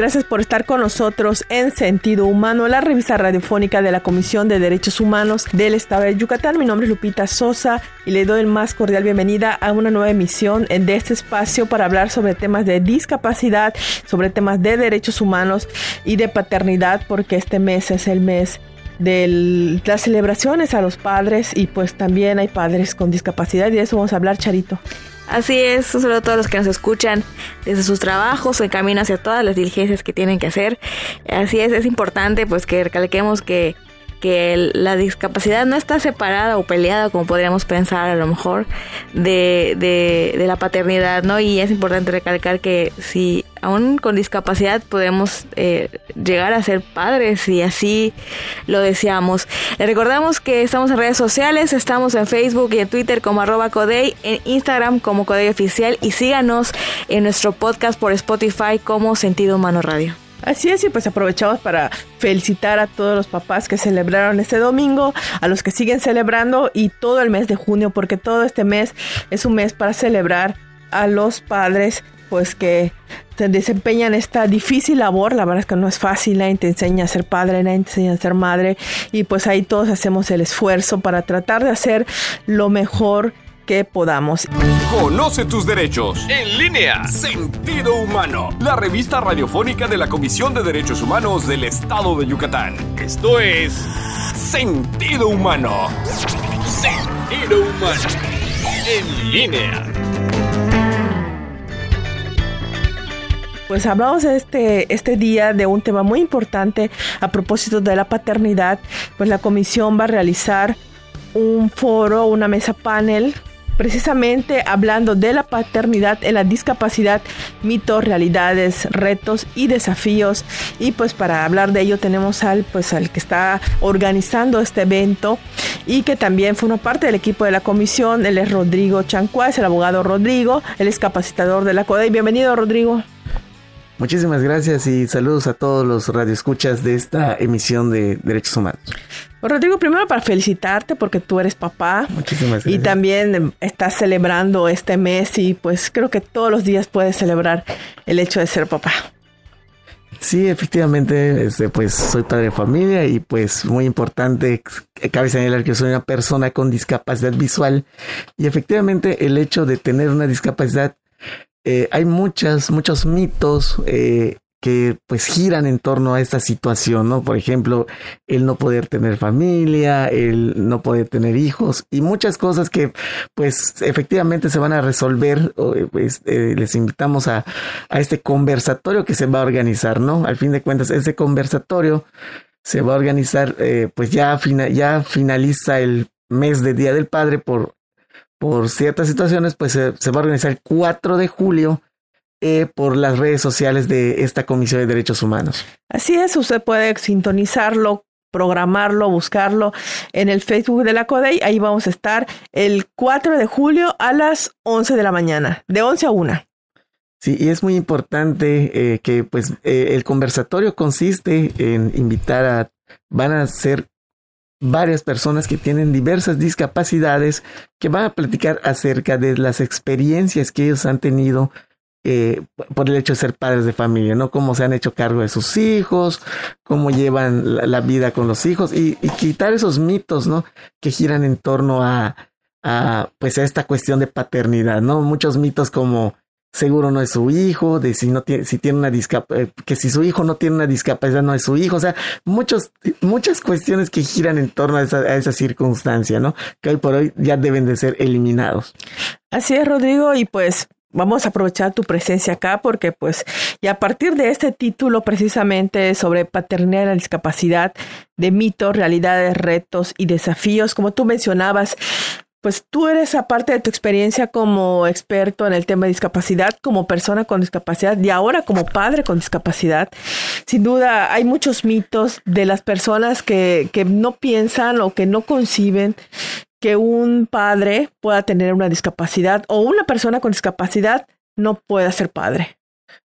Gracias por estar con nosotros en Sentido Humano, la revista radiofónica de la Comisión de Derechos Humanos del Estado de Yucatán. Mi nombre es Lupita Sosa y le doy el más cordial bienvenida a una nueva emisión de este espacio para hablar sobre temas de discapacidad, sobre temas de derechos humanos y de paternidad, porque este mes es el mes de las celebraciones a los padres y pues también hay padres con discapacidad y de eso vamos a hablar, Charito. Así es, solo todos los que nos escuchan desde sus trabajos en camino hacia todas las diligencias que tienen que hacer. Así es, es importante pues que recalquemos que que la discapacidad no está separada o peleada como podríamos pensar a lo mejor de, de, la paternidad, ¿no? Y es importante recalcar que si aún con discapacidad podemos eh, llegar a ser padres y así lo deseamos. Le recordamos que estamos en redes sociales, estamos en Facebook y en Twitter como arroba Codey, en Instagram como Codey Oficial y síganos en nuestro podcast por Spotify como Sentido Humano Radio. Así es, y pues aprovechamos para felicitar a todos los papás que celebraron este domingo, a los que siguen celebrando y todo el mes de junio, porque todo este mes es un mes para celebrar a los padres, pues que se desempeñan esta difícil labor, la verdad es que no es fácil, nadie te enseña a ser padre, nadie te enseña a ser madre, y pues ahí todos hacemos el esfuerzo para tratar de hacer lo mejor que podamos. Conoce tus derechos. En línea. Sentido Humano. La revista radiofónica de la Comisión de Derechos Humanos del Estado de Yucatán. Esto es Sentido Humano. Sentido Humano. En línea. Pues hablamos este, este día de un tema muy importante a propósito de la paternidad. Pues la comisión va a realizar un foro, una mesa panel precisamente hablando de la paternidad en la discapacidad, mitos, realidades, retos y desafíos. Y pues para hablar de ello tenemos al pues al que está organizando este evento y que también forma parte del equipo de la comisión. Él es Rodrigo Chancuás, el abogado Rodrigo, él es capacitador de la CODE. Bienvenido Rodrigo. Muchísimas gracias y saludos a todos los radioescuchas de esta emisión de Derechos Humanos. Rodrigo, primero para felicitarte porque tú eres papá. Muchísimas gracias. Y también estás celebrando este mes y pues creo que todos los días puedes celebrar el hecho de ser papá. Sí, efectivamente, este, pues soy padre de familia y pues muy importante, cabe señalar que soy una persona con discapacidad visual y efectivamente el hecho de tener una discapacidad eh, hay muchas, muchos mitos eh, que pues giran en torno a esta situación, ¿no? Por ejemplo, el no poder tener familia, el no poder tener hijos y muchas cosas que pues efectivamente se van a resolver. Pues, eh, les invitamos a, a, este conversatorio que se va a organizar, ¿no? Al fin de cuentas, ese conversatorio se va a organizar, pues ya, ya finaliza el mes de Día del Padre por por ciertas situaciones, pues se, va a organizar el 4 de julio eh, por las redes sociales de esta Comisión de Derechos Humanos. Así es, usted puede sintonizarlo, programarlo, buscarlo en el Facebook de la CODEI. Ahí vamos a estar el 4 de julio a las 11 de la mañana, de 11 a 1. Sí, y es muy importante eh, que pues eh, el conversatorio consiste en invitar a, van a ser varias personas que tienen diversas discapacidades que van a platicar acerca de las experiencias que ellos han tenido eh, por el hecho de ser padres de familia, ¿no? Cómo se han hecho cargo de sus hijos, cómo llevan la, vida con los hijos y, y, quitar esos mitos, ¿no? Que giran en torno a, a, pues, a esta cuestión de paternidad, ¿no? Muchos mitos como seguro no es su hijo, de si no tiene, si tiene una discapacidad, eh, que si su hijo no tiene una discapacidad no es su hijo, o sea, muchos, muchas cuestiones que giran en torno a esa, a esa circunstancia, ¿no? Que hoy por hoy ya deben de ser eliminados. Así es, Rodrigo, y pues vamos a aprovechar tu presencia acá porque pues y a partir de este título precisamente sobre paternidad y la discapacidad de mitos, realidades, retos y desafíos, como tú mencionabas, pues tú eres, aparte de tu experiencia como experto en el tema de discapacidad, como persona con discapacidad y ahora como padre con discapacidad, sin duda hay muchos mitos de las personas que, que no piensan o que no conciben que un padre pueda tener una discapacidad o una persona con discapacidad no pueda ser padre.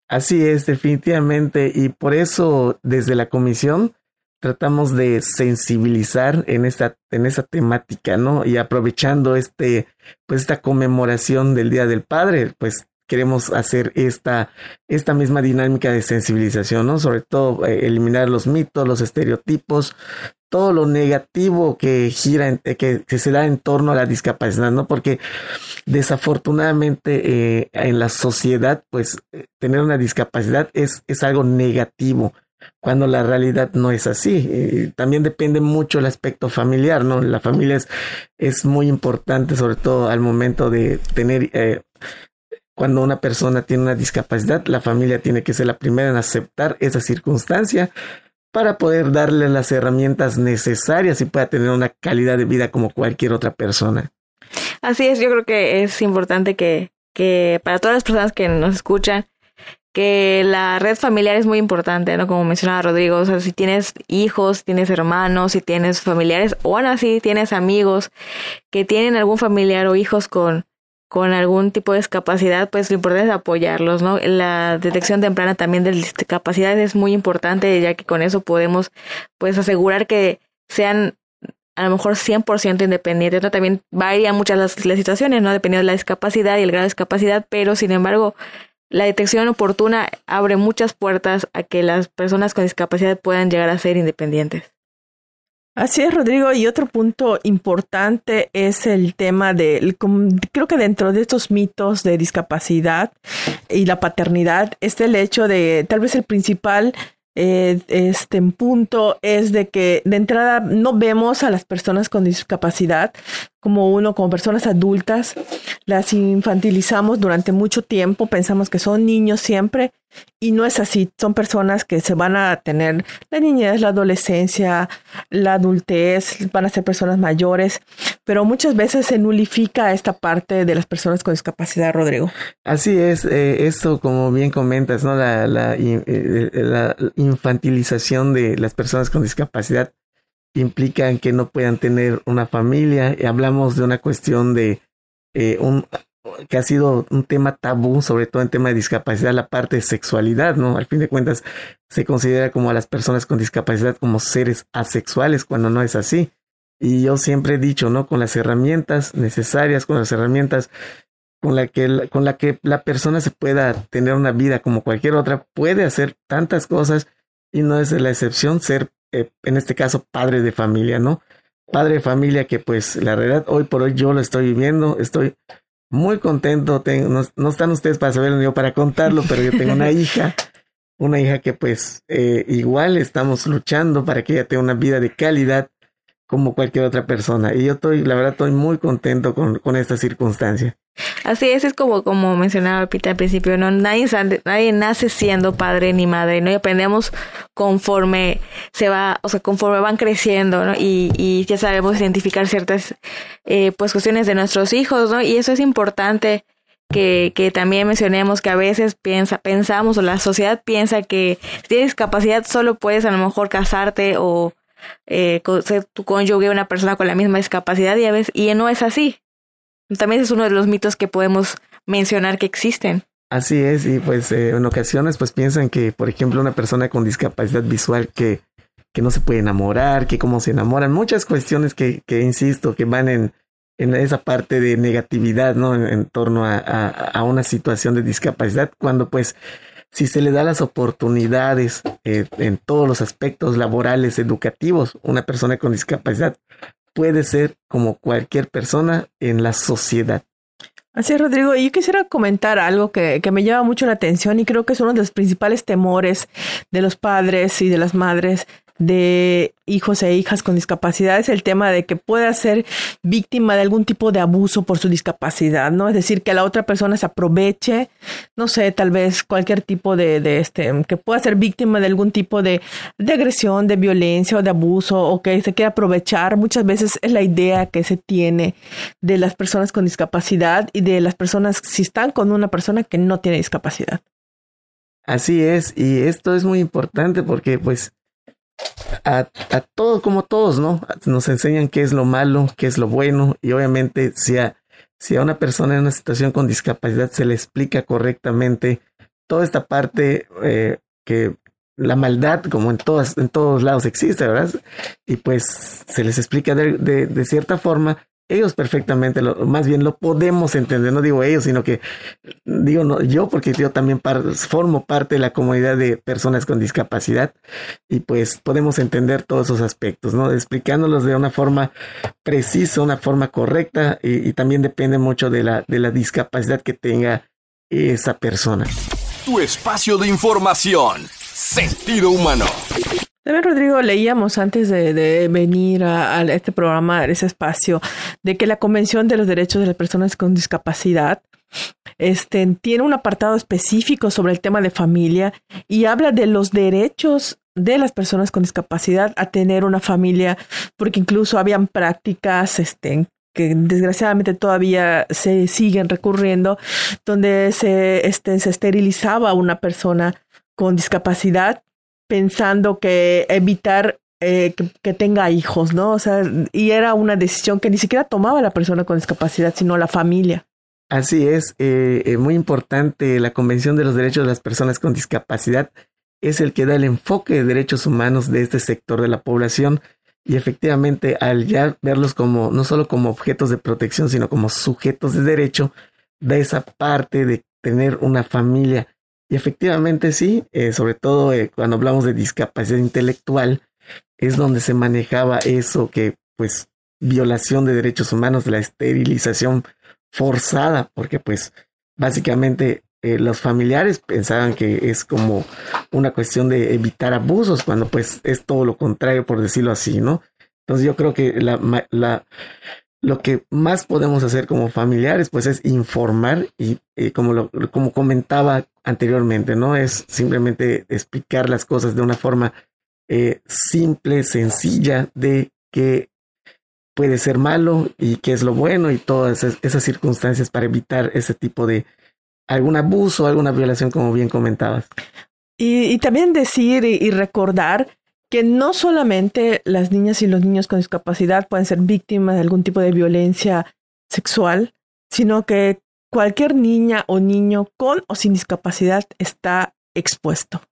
Así es, definitivamente. Y por eso desde la comisión tratamos de sensibilizar en esta, en esa temática, ¿no? Y aprovechando este, pues esta conmemoración del Día del Padre, pues queremos hacer esta, esta misma dinámica de sensibilización, ¿no? Sobre todo eh, eliminar los mitos, los estereotipos, todo lo negativo que gira, que, se da en torno a la discapacidad, ¿no? Porque desafortunadamente eh, en la sociedad, pues tener una discapacidad es, es algo negativo cuando la realidad no es así. también depende mucho el aspecto familiar, ¿no? La familia es, es muy importante, sobre todo al momento de tener, eh, cuando una persona tiene una discapacidad, la familia tiene que ser la primera en aceptar esa circunstancia para poder darle las herramientas necesarias y pueda tener una calidad de vida como cualquier otra persona. Así es, yo creo que es importante que, que para todas las personas que nos escuchan, que la red familiar es muy importante, ¿no? Como mencionaba Rodrigo, o sea, si tienes hijos, tienes hermanos, si tienes familiares, o aún así tienes amigos que tienen algún familiar o hijos con, con algún tipo de discapacidad, pues lo importante es apoyarlos, ¿no? La detección temprana también de discapacidades es muy importante, ya que con eso podemos, pues, asegurar que sean a lo mejor 100% independientes, ¿no? También varían muchas las, las situaciones, ¿no? Dependiendo de la discapacidad y el grado de discapacidad, pero sin embargo, la detección oportuna abre muchas puertas a que las personas con discapacidad puedan llegar a ser independientes. Así es, Rodrigo. Y otro punto importante es el tema de, creo que dentro de estos mitos de discapacidad y la paternidad, es el hecho de, tal vez el principal eh, este punto es de que de entrada no vemos a las personas con discapacidad como uno, como personas adultas, las infantilizamos durante mucho tiempo, pensamos que son niños siempre y no es así, son personas que se van a tener la niñez, la adolescencia, la adultez, van a ser personas mayores, pero muchas veces se nulifica esta parte de las personas con discapacidad, Rodrigo. Así es, eh, esto como bien comentas, ¿no? La, la, eh, la infantilización de las personas con discapacidad implican que no puedan tener una familia. Y hablamos de una cuestión de eh, un que ha sido un tema tabú, sobre todo en tema de discapacidad, la parte de sexualidad, ¿no? Al fin de cuentas, se considera como a las personas con discapacidad como seres asexuales, cuando no es así. Y yo siempre he dicho, ¿no? Con las herramientas necesarias, con las herramientas con la que con la que la persona se pueda tener una vida como cualquier otra, puede hacer tantas cosas y no es la excepción ser eh, en este caso, padre de familia, ¿no? Padre de familia que pues la realidad hoy por hoy yo lo estoy viviendo, estoy muy contento, tengo, no, están ustedes para saberlo ni yo para contarlo, pero yo tengo una hija, una hija que pues eh, igual estamos luchando para que ella tenga una vida de calidad como cualquier otra persona. Y yo estoy, la verdad, estoy muy contento con, con esta circunstancia. Así es, es como, como mencionaba Pita al principio, ¿no? Nadie, nace siendo padre ni madre, ¿no? Y aprendemos conforme se va, o sea, conforme van creciendo, ¿no? Y, y ya sabemos identificar ciertas, eh, pues, cuestiones de nuestros hijos, ¿no? Y eso es importante que, que también mencionemos que a veces piensa, pensamos o la sociedad piensa que si tienes discapacidad solo puedes a lo mejor casarte o eh, ser tu cónyuge una persona con la misma discapacidad y a veces, y no es así. También es uno de los mitos que podemos mencionar que existen. Así es, y pues eh, en ocasiones pues piensan que, por ejemplo, una persona con discapacidad visual que, que no se puede enamorar, que cómo se enamoran, muchas cuestiones que, que insisto, que van en, en esa parte de negatividad, ¿no? En, torno a, a, una situación de discapacidad, cuando pues si se le da las oportunidades eh, en todos los aspectos laborales, educativos, una persona con discapacidad puede ser como cualquier persona en la sociedad. Así es, Rodrigo. Yo quisiera comentar algo que, que, me llama mucho la atención y creo que es uno de los principales temores de los padres y de las madres de hijos e hijas con discapacidad es el tema de que pueda ser víctima de algún tipo de abuso por su discapacidad, ¿no? Es decir, que la otra persona se aproveche, no sé, tal vez cualquier tipo de, de este, que pueda ser víctima de algún tipo de, de agresión, de violencia o de abuso o que se quiera aprovechar. Muchas veces es la idea que se tiene de las personas con discapacidad y de las personas si están con una persona que no tiene discapacidad. Así es, y esto es muy importante porque pues a, a todos, como todos, ¿no? Nos enseñan qué es lo malo, qué es lo bueno, y obviamente si a, si a una persona en una situación con discapacidad se le explica correctamente toda esta parte eh, que la maldad, como en todas, en todos lados existe, ¿verdad? Y pues se les explica de, de cierta forma, ellos perfectamente, lo, más bien lo podemos entender, no digo ellos, sino que digo no, yo, porque yo también formo parte de la comunidad de personas con discapacidad y pues podemos entender todos esos aspectos, ¿no? Explicándolos de una forma precisa, una forma correcta y, y también depende mucho de la, de la discapacidad que tenga esa persona. Tu espacio de información, sentido humano. También, Rodrigo, leíamos antes de, venir a, este programa, ese espacio, de que la Convención de los Derechos de las Personas con Discapacidad este, tiene un apartado específico sobre el tema de familia y habla de los derechos de las personas con discapacidad a tener una familia, porque incluso habían prácticas este, que desgraciadamente todavía se siguen recurriendo, donde se, este, se esterilizaba a una persona con discapacidad pensando que evitar eh, que, tenga hijos, ¿no? O sea, y era una decisión que ni siquiera tomaba la persona con discapacidad, sino la familia. Así es, eh, eh, muy importante, la Convención de los Derechos de las Personas con Discapacidad es el que da el enfoque de derechos humanos de este sector de la población y efectivamente al ya verlos como no solo como objetos de protección, sino como sujetos de derecho, da esa parte de tener una familia y efectivamente sí, eh, sobre todo eh, cuando hablamos de discapacidad intelectual, es donde se manejaba eso que pues violación de derechos humanos, la esterilización forzada, porque pues básicamente eh, los familiares pensaban que es como una cuestión de evitar abusos, cuando pues es todo lo contrario, por decirlo así, ¿no? Entonces yo creo que la, la lo que más podemos hacer como familiares, pues es informar y como, lo, como comentaba anteriormente, ¿no? Es simplemente explicar las cosas de una forma eh, simple, sencilla, de que puede ser malo y qué es lo bueno y todas esas, circunstancias para evitar ese tipo de algún abuso, alguna violación, como bien comentabas. Y, también decir y recordar que no solamente las niñas y los niños con discapacidad pueden ser víctimas de algún tipo de violencia sexual, sino que cualquier niña o niño con o sin discapacidad está expuesto.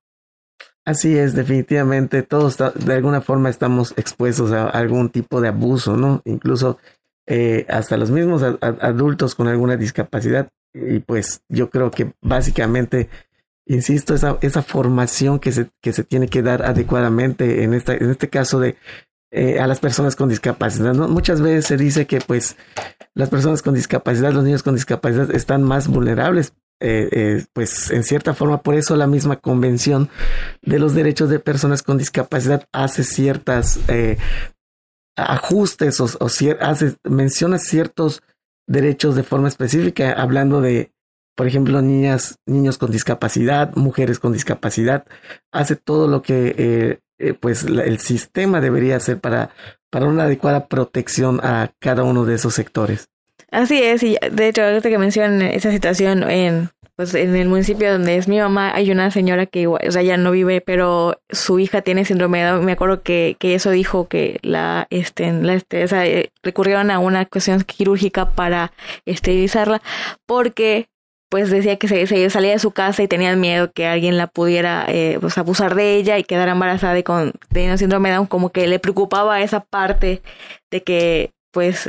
Así es, definitivamente todos de alguna forma estamos expuestos a algún tipo de abuso, ¿no? Incluso eh, hasta los mismos adultos con alguna discapacidad. Y pues yo creo que básicamente insisto, esa, esa formación que se, que se tiene que dar adecuadamente en, esta, en este caso de eh, a las personas con discapacidad. ¿no? Muchas veces se dice que pues las personas con discapacidad, los niños con discapacidad están más vulnerables. Eh, eh, pues en cierta forma, por eso la misma convención de los derechos de personas con discapacidad hace ciertas ajustes o, o hace, menciona ciertos derechos de forma específica, hablando de por ejemplo, niñas, niños con discapacidad, mujeres con discapacidad, hace todo lo que eh, eh, pues el sistema debería hacer para, para una adecuada protección a cada uno de esos sectores. Así es, y de hecho, ahorita que mencionan esa situación en, pues, en el municipio donde es mi mamá, hay una señora que igual, o sea, ya no vive, pero su hija tiene síndrome de Down. Me acuerdo que, que eso dijo que la, este, la, este, eh, recurrieron a una cuestión quirúrgica para esterilizarla porque pues decía que se, salía de su casa y tenía miedo que alguien la pudiera eh, pues abusar de ella y quedar embarazada y con teniendo síndrome de Down, como que le preocupaba esa parte de que pues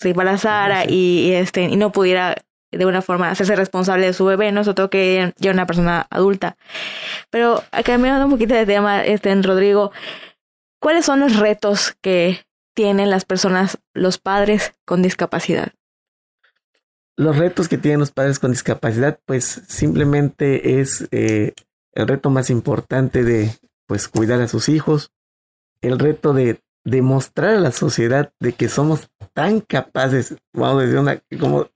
se embarazara y, este y no pudiera de una forma hacerse responsable de su bebé, no sobre todo que ya una persona adulta. Pero cambiando un poquito de tema, este en Rodrigo, ¿cuáles son los retos que tienen las personas, los padres con discapacidad? Los retos que tienen los padres con discapacidad, pues simplemente es eh, el reto más importante de pues cuidar a sus hijos, el reto de demostrar a la sociedad de que somos tan capaces, vamos a decir, una, como,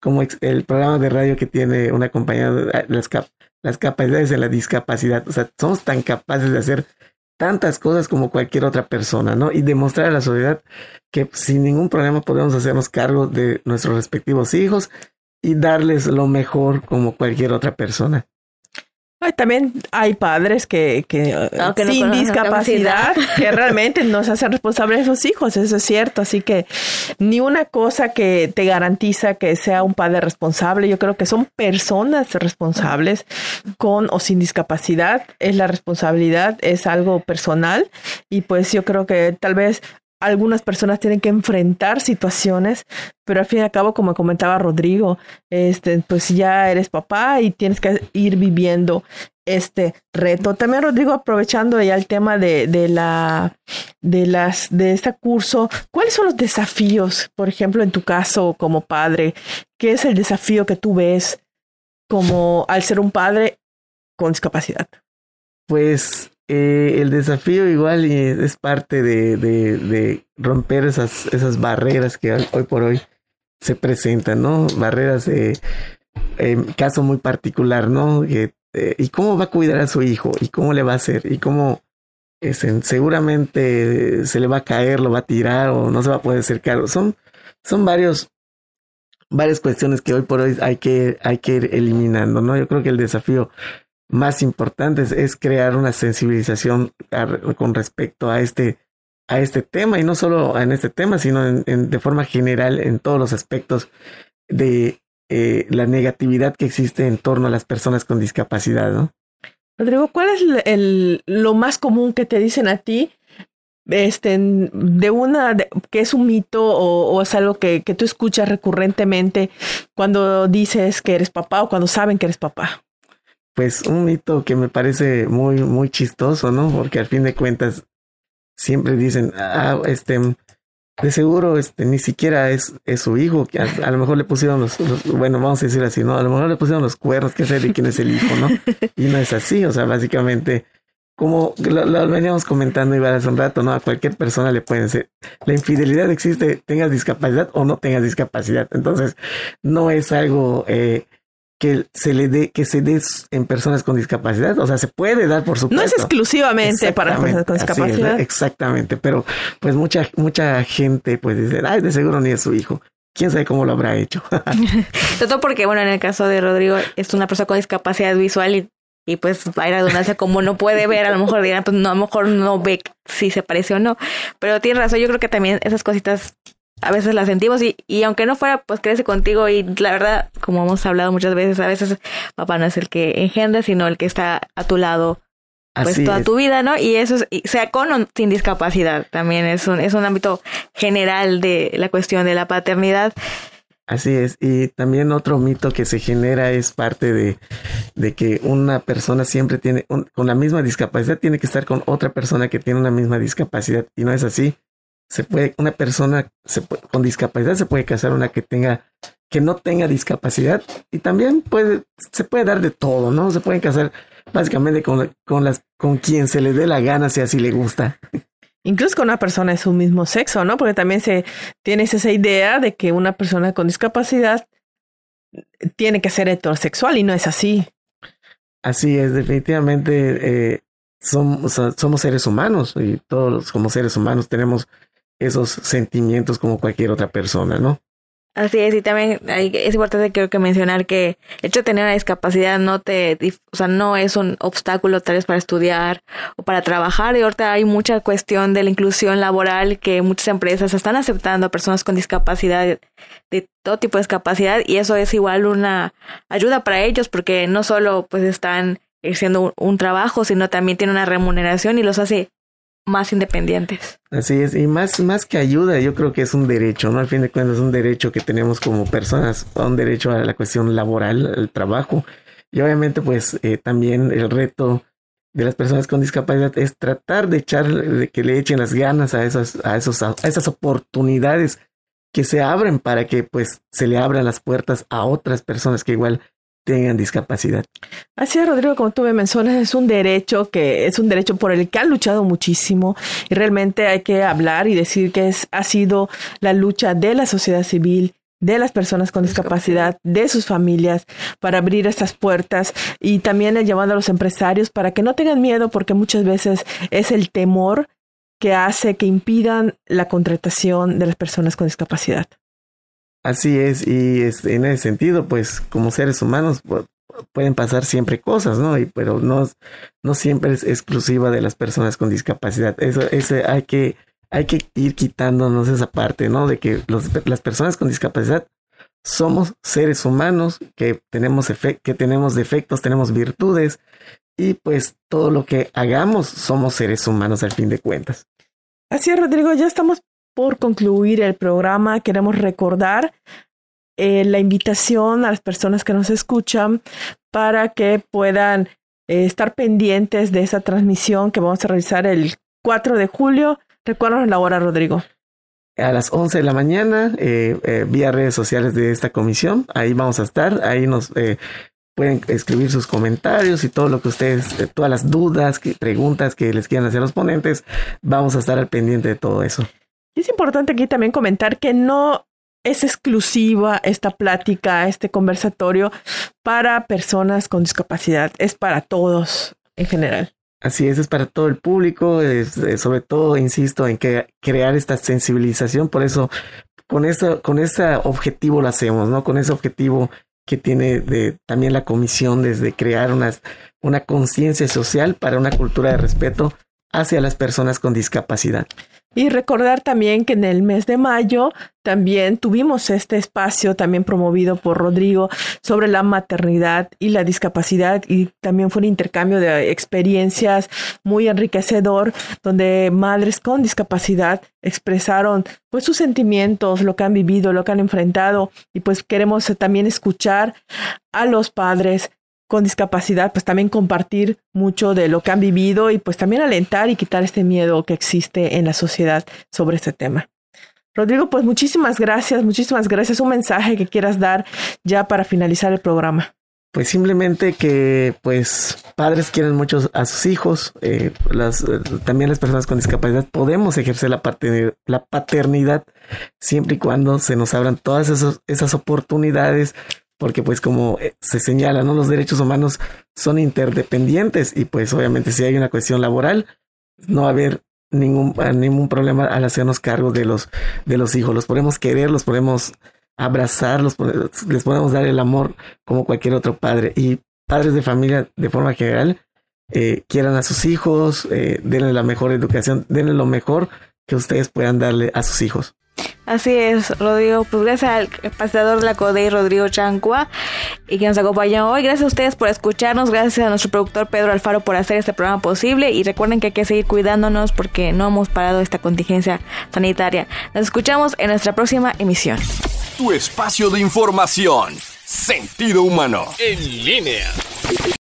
como el programa de radio que tiene una compañía, las, las capacidades de la discapacidad, o sea, somos tan capaces de hacer tantas cosas como cualquier otra persona, ¿no? Y demostrar a la sociedad que sin ningún problema podemos hacernos cargo de nuestros respectivos hijos y darles lo mejor como cualquier otra persona también hay padres que, que sin discapacidad que realmente no se hacen responsables de sus hijos, eso es cierto. Así que ni una cosa que te garantiza que sea un padre responsable. Yo creo que son personas responsables con o sin discapacidad. Es la responsabilidad, es algo personal. Y pues yo creo que tal vez algunas personas tienen que enfrentar situaciones, pero al fin y al cabo, como comentaba Rodrigo, este, pues ya eres papá y tienes que ir viviendo este reto. También Rodrigo, aprovechando ya el tema de, de la de las de este curso, ¿cuáles son los desafíos, por ejemplo, en tu caso como padre? ¿Qué es el desafío que tú ves como al ser un padre con discapacidad? Pues eh, el desafío igual es parte de, de, romper esas, esas barreras que hoy por hoy se presentan, ¿no? Barreras de en caso muy particular, ¿no? Eh, ¿Y cómo va a cuidar a su hijo? ¿Y cómo le va a hacer? ¿Y cómo es, seguramente se le va a caer, lo va a tirar o no se va a poder acercar? Son, son varios, varias cuestiones que hoy por hoy hay que, hay que ir eliminando, ¿no? Yo creo que el desafío más importantes es crear una sensibilización con respecto a este, a este tema y no solo en este tema, sino en, de forma general en todos los aspectos de eh, la negatividad que existe en torno a las personas con discapacidad, ¿no? Rodrigo, ¿cuál es el, lo más común que te dicen a ti este, de una, que es un mito o, es algo que, que, tú escuchas recurrentemente cuando dices que eres papá o cuando saben que eres papá? Pues un mito que me parece muy, muy chistoso, ¿no? Porque al fin de cuentas siempre dicen, ah, este, de seguro, este, ni siquiera es, es su hijo, que a, lo mejor le pusieron los, bueno, vamos a decir así, ¿no? A lo mejor le pusieron los cuernos, que sé de quién es el hijo, ¿no? Y no es así, o sea, básicamente, como lo, veníamos comentando igual hace un rato, ¿no? A cualquier persona le pueden ser, la infidelidad existe, tengas discapacidad o no tengas discapacidad, entonces no es algo, eh, que se le dé, que se dé en personas con discapacidad. O sea, se puede dar, por supuesto. No es exclusivamente para personas con discapacidad. exactamente, pero pues mucha, mucha gente pues dice, ay, de seguro ni es su hijo. ¿Quién sabe cómo lo habrá hecho? Todo porque, bueno, en el caso de Rodrigo, es una persona con discapacidad visual y, y pues hay redundancia, como no puede ver, a lo mejor dirán, pues no, a lo mejor no ve si se parece o no. Pero tiene razón, yo creo que también esas cositas a veces la sentimos y, y aunque no fuera, pues crece contigo y la verdad, como hemos hablado muchas veces, a veces papá no es el que engendra, sino el que está a tu lado pues toda tu vida, ¿no? Y eso es, sea con o sin discapacidad, también es un, es un ámbito general de la cuestión de la paternidad. Así es, y también otro mito que se genera es parte de, de que una persona siempre tiene, con la misma discapacidad, tiene que estar con otra persona que tiene una misma discapacidad, y no es así se puede, una persona con discapacidad se puede casar una que tenga, que no tenga discapacidad y también puede, se puede dar de todo, ¿no? Se pueden casar básicamente con, con las, con quien se le dé la gana, si así le gusta. Incluso con una persona de su mismo sexo, ¿no? Porque también se tienes esa idea de que una persona con discapacidad tiene que ser heterosexual y no es así. Así es, definitivamente eh, somos, somos seres humanos y todos como seres humanos tenemos esos sentimientos como cualquier otra persona, ¿no? Así es, y también es importante creo que mencionar que el hecho de tener una discapacidad no te, o sea, no es un obstáculo tal vez para estudiar o para trabajar. Y ahorita hay mucha cuestión de la inclusión laboral que muchas empresas están aceptando a personas con discapacidad, de todo tipo de discapacidad, y eso es igual una ayuda para ellos porque no solo pues están haciendo un trabajo, sino también tienen una remuneración y los hace más independientes. Así es, y más, más que ayuda, yo creo que es un derecho, ¿no? Al fin de cuentas es un derecho que tenemos como personas, un derecho a la cuestión laboral, al trabajo. Y obviamente, pues eh, también el reto de las personas con discapacidad es tratar de echar, de que le echen las ganas a esas, a esos, a esas oportunidades que se abren para que pues se le abran las puertas a otras personas que igual tengan discapacidad. Así es, Rodrigo, como tú me mencionas, es un derecho que es un derecho por el que han luchado muchísimo y realmente hay que hablar y decir que es, ha sido la lucha de la sociedad civil, de las personas con discapacidad, de sus familias, para abrir estas puertas y también llevando a los empresarios para que no tengan miedo porque muchas veces es el temor que hace que impidan la contratación de las personas con discapacidad. Así es, y en ese sentido, pues como seres humanos pueden pasar siempre cosas, ¿no? Y, pero no, no siempre es exclusiva de las personas con discapacidad. Eso, ese hay que, hay que ir quitándonos esa parte, ¿no? De que los, las personas con discapacidad somos seres humanos que tenemos, que tenemos defectos, tenemos virtudes y pues todo lo que hagamos somos seres humanos al fin de cuentas. Así es, Rodrigo, ya estamos por concluir el programa, queremos recordar eh, la invitación a las personas que nos escuchan para que puedan eh, estar pendientes de esa transmisión que vamos a realizar el 4 de julio. Recuerden la hora, Rodrigo. A las 11 de la mañana, eh, vía redes sociales de esta comisión. Ahí vamos a estar. Ahí nos pueden escribir sus comentarios y todo lo que ustedes, todas las dudas, preguntas que les quieran hacer los ponentes. Vamos a estar al pendiente de todo eso. Es importante aquí también comentar que no es exclusiva esta plática, este conversatorio para personas con discapacidad, es para todos en general. Así es, es para todo el público, sobre todo, insisto, en que crear esta sensibilización, por eso con eso, con ese objetivo lo hacemos, ¿no? Con ese objetivo que tiene también la comisión desde crear una, una conciencia social para una cultura de respeto hacia las personas con discapacidad. Y recordar también que en el mes de mayo también tuvimos este espacio también promovido por Rodrigo sobre la maternidad y la discapacidad y también fue un intercambio de experiencias muy enriquecedor donde madres con discapacidad expresaron pues sus sentimientos, lo que han vivido, lo que han enfrentado. Y pues queremos también escuchar a los padres con discapacidad, pues también compartir mucho de lo que han vivido y pues también alentar y quitar este miedo que existe en la sociedad sobre este tema. Rodrigo, pues muchísimas gracias, muchísimas gracias. Un mensaje que quieras dar ya para finalizar el programa. Pues simplemente que pues padres quieren mucho a sus hijos, eh, las, eh, también las personas con discapacidad podemos ejercer la, la paternidad siempre y cuando se nos abran todas esas oportunidades porque pues como eh, se señala, ¿no? Los derechos humanos son interdependientes y pues obviamente si hay una cuestión laboral, no va a haber ningún, ningún problema al hacernos cargo de los, de los hijos. Los podemos querer, los podemos abrazar, los, les podemos dar el amor como cualquier otro padre. Y padres de familia de forma general, eh, quieran a sus hijos, eh, denle la mejor educación, denle lo mejor que ustedes puedan darle a sus hijos. Así es, Rodrigo. Pues gracias al paseador de la CODEI, Rodrigo Chancua, y que nos acompaña hoy. Gracias a ustedes por escucharnos. Gracias a nuestro productor Pedro Alfaro por hacer este programa posible. Y recuerden que hay que seguir cuidándonos porque no hemos parado esta contingencia sanitaria. Nos escuchamos en nuestra próxima emisión. Tu espacio de información. Sentido humano. En línea.